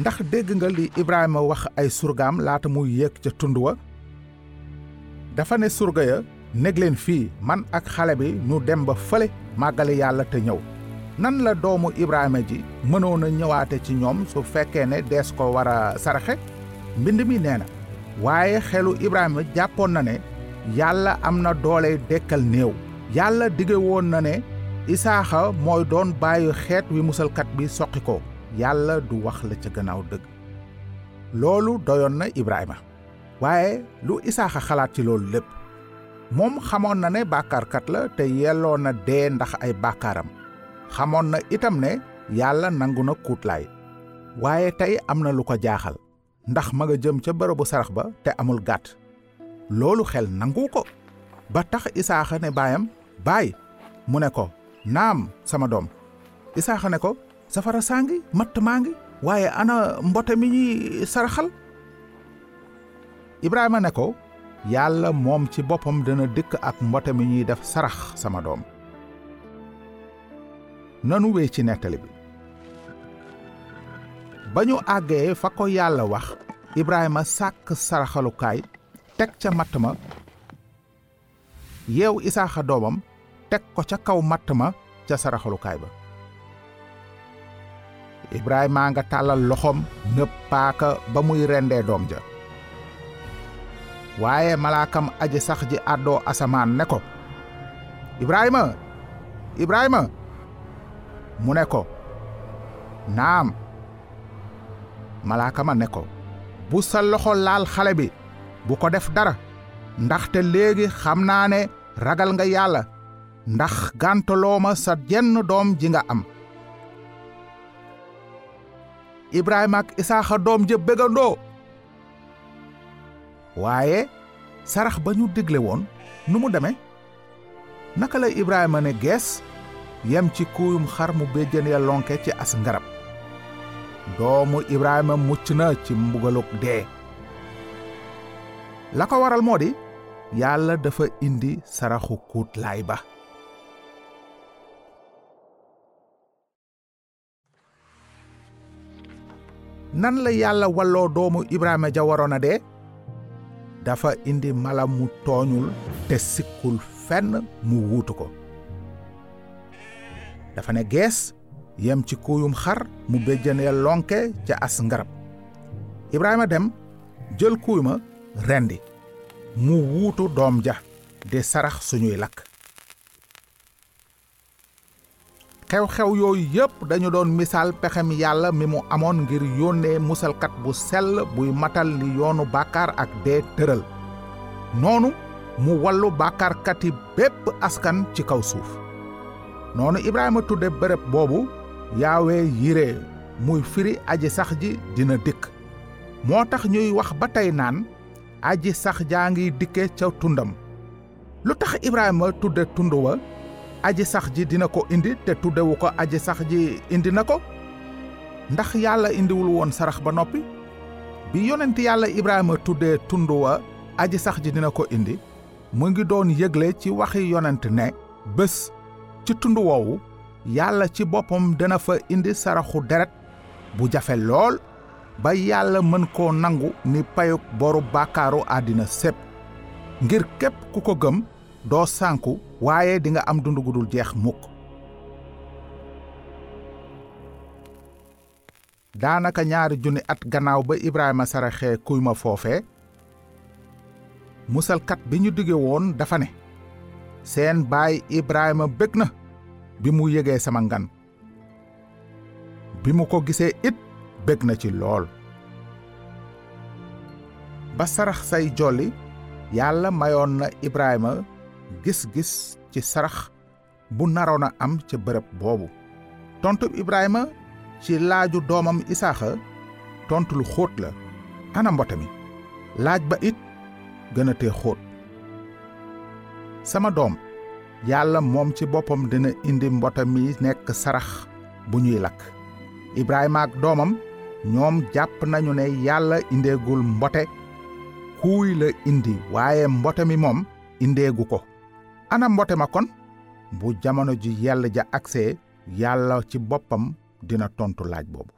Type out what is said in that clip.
ndax dégg nga li ibrahima wax ay surgaam laata muy yéeg ca tund wa? Dafa ne surga ya neg leen fii man ak xale bi nu dem ba fële màggali yàlla te ñëw. Nan la doomu ibrahima ji mënoon a ñëwaate ci ñoom su fekkee ne dees ko war a saraxe? Mbind mi nee na waaye xelu ibrahima jàppoon na ne yàlla am na doole dekkal néew. Yàlla dige woon na ne isaaxa mooy doon bàyyi xeet wi musalkat bi soqi ko. Yàlla du wax la ca gannaaw dëgg. Loolu doyoon na ibrahima. Waaye lu isaaxa xalaat ci loolu lépp moom xamoon na ne bàkkaarkat la te yelloo na dee ndax ay bàkkaaram. Xamoon na itam ne yàlla nangu na kuutlaay. Waaye tey am na lu ko jaaxal ndax ma nga jëm ca bërëbu sarax ba te amul gàtt. Loolu xel nangu ko. Ba tax isaaxa ne baayam baay mu ne ko naam sama doom. Isaaxa ne ko safara saa ngi matt maa ngi waaye ana mbote mi ñuy saraxal? Ibrahima ne ko yàlla moom ci boppam dana dikk ak mbote mi ñuy def sarax sama doom. Nanu wéy ci nettali bi. Ba ñu àggee fa ko yàlla wax ibrahima sàkk saraxalukaay teg ca matt ma isaaxa ko ca kaw matt ma ba ibrahima nga tàllal loxoom nëpp paaka ba muy rendee doom ja. Waaye malaakam aji sax ji àddoo asamaan ne ko ibrahima ibrahima. Mu ne ko naam. Malaaka ma ne ko bu sa loxo laal xale bi bu ko def dara ndaxte léegi xam naa ne ragal nga yàlla ndax gàntaloo sa jenn doom ji nga am ibrahima ak isaaxa doom ja bégandoo. Waaye sarax ba ñu digle woon nu mu deme naka la ibrahima ne gees yem ci kuuyum xar mu béjjën ya lonke ci as ngarab? Doomu ibrahima mucc na ci mbugaluk dee. La ko waral moo di yàlla dafa indi saraxu kuutlaay ba nan la yàlla walloo doomu ibrahima ja waroon a dafa indi mala mu tooñul te sikkul fenn mu wuutu ko. Dafa ne gees yem ci kuuyum xar mu béjjanee lonke ca as ngarab. Ibrahima dem jël kuuy rendi mu wuutu doom ja di sarax suñuy lakk xew-xew yooyu yépp dañu doon misaal pexem yàlla mi mu amoon ngir yónnee musalkat bu sell buy matal li yoonu bàkkaar ak dee tëral. Noonu mu wallu bàkkaarkati bépp askan ci kaw suuf. Noonu ibrahima tudde bërëb boobu yaawee yire muy firi aji sax ji dina dikk. Moo tax ñuy wax ba tey aji sax jaa ngi dikke ca tundam. Lu tax ibrahima tudde tund wa aji sax ji dina ko indi te tuddewu ko aji sax ji indi na ko. Ndax yàlla indiwul woon sarax ba noppi. Bi yonent yàlla ibrahima tuddee tund wa aji sax ji dina ko indi mu ngi doon yëgle ci waxi yonent ne bés ci tund woowu yàlla ci boppam dana fa indi saraxu deret bu jafe lool ba yàlla mën koo nangu ni payuk boru bàkkaaru àddina sépp. Ngir képp ku ko gëm doo waaye dinga am dund gu dul jeex mukk. Daanaka ñaari junni at gannaaw ba ibrahima saraxee kuy ma foofe musalkat bi ñu dige woon dafa ne seen baay ibrahima bég na bi mu yëgee sama ngan. Bi mu ko gisee it bég na ci lool. Ba sarax say jolli yàlla mayoon na ibrahima gis-gis ci sarax bu naroon a am ca bërëb boobu. Tontu ibrahima ci laaju doomam isaaxa tontu lu xóot la. Ana mbote mi? Laaj ba it gën a tee xóot. Sama doom yàlla moom ci boppam dina indi mbote mi nekk sarax bu ñuy lakk. Ibrahima ak doomam ñoom jàpp nañu ne yàlla indeegul mbote. Kuuy la indi waaye mbote mi moom indeegu ko ana mbote ma kon? Bu jamono ji yell ja agsee yàlla ci boppam dina tontu laaj boobu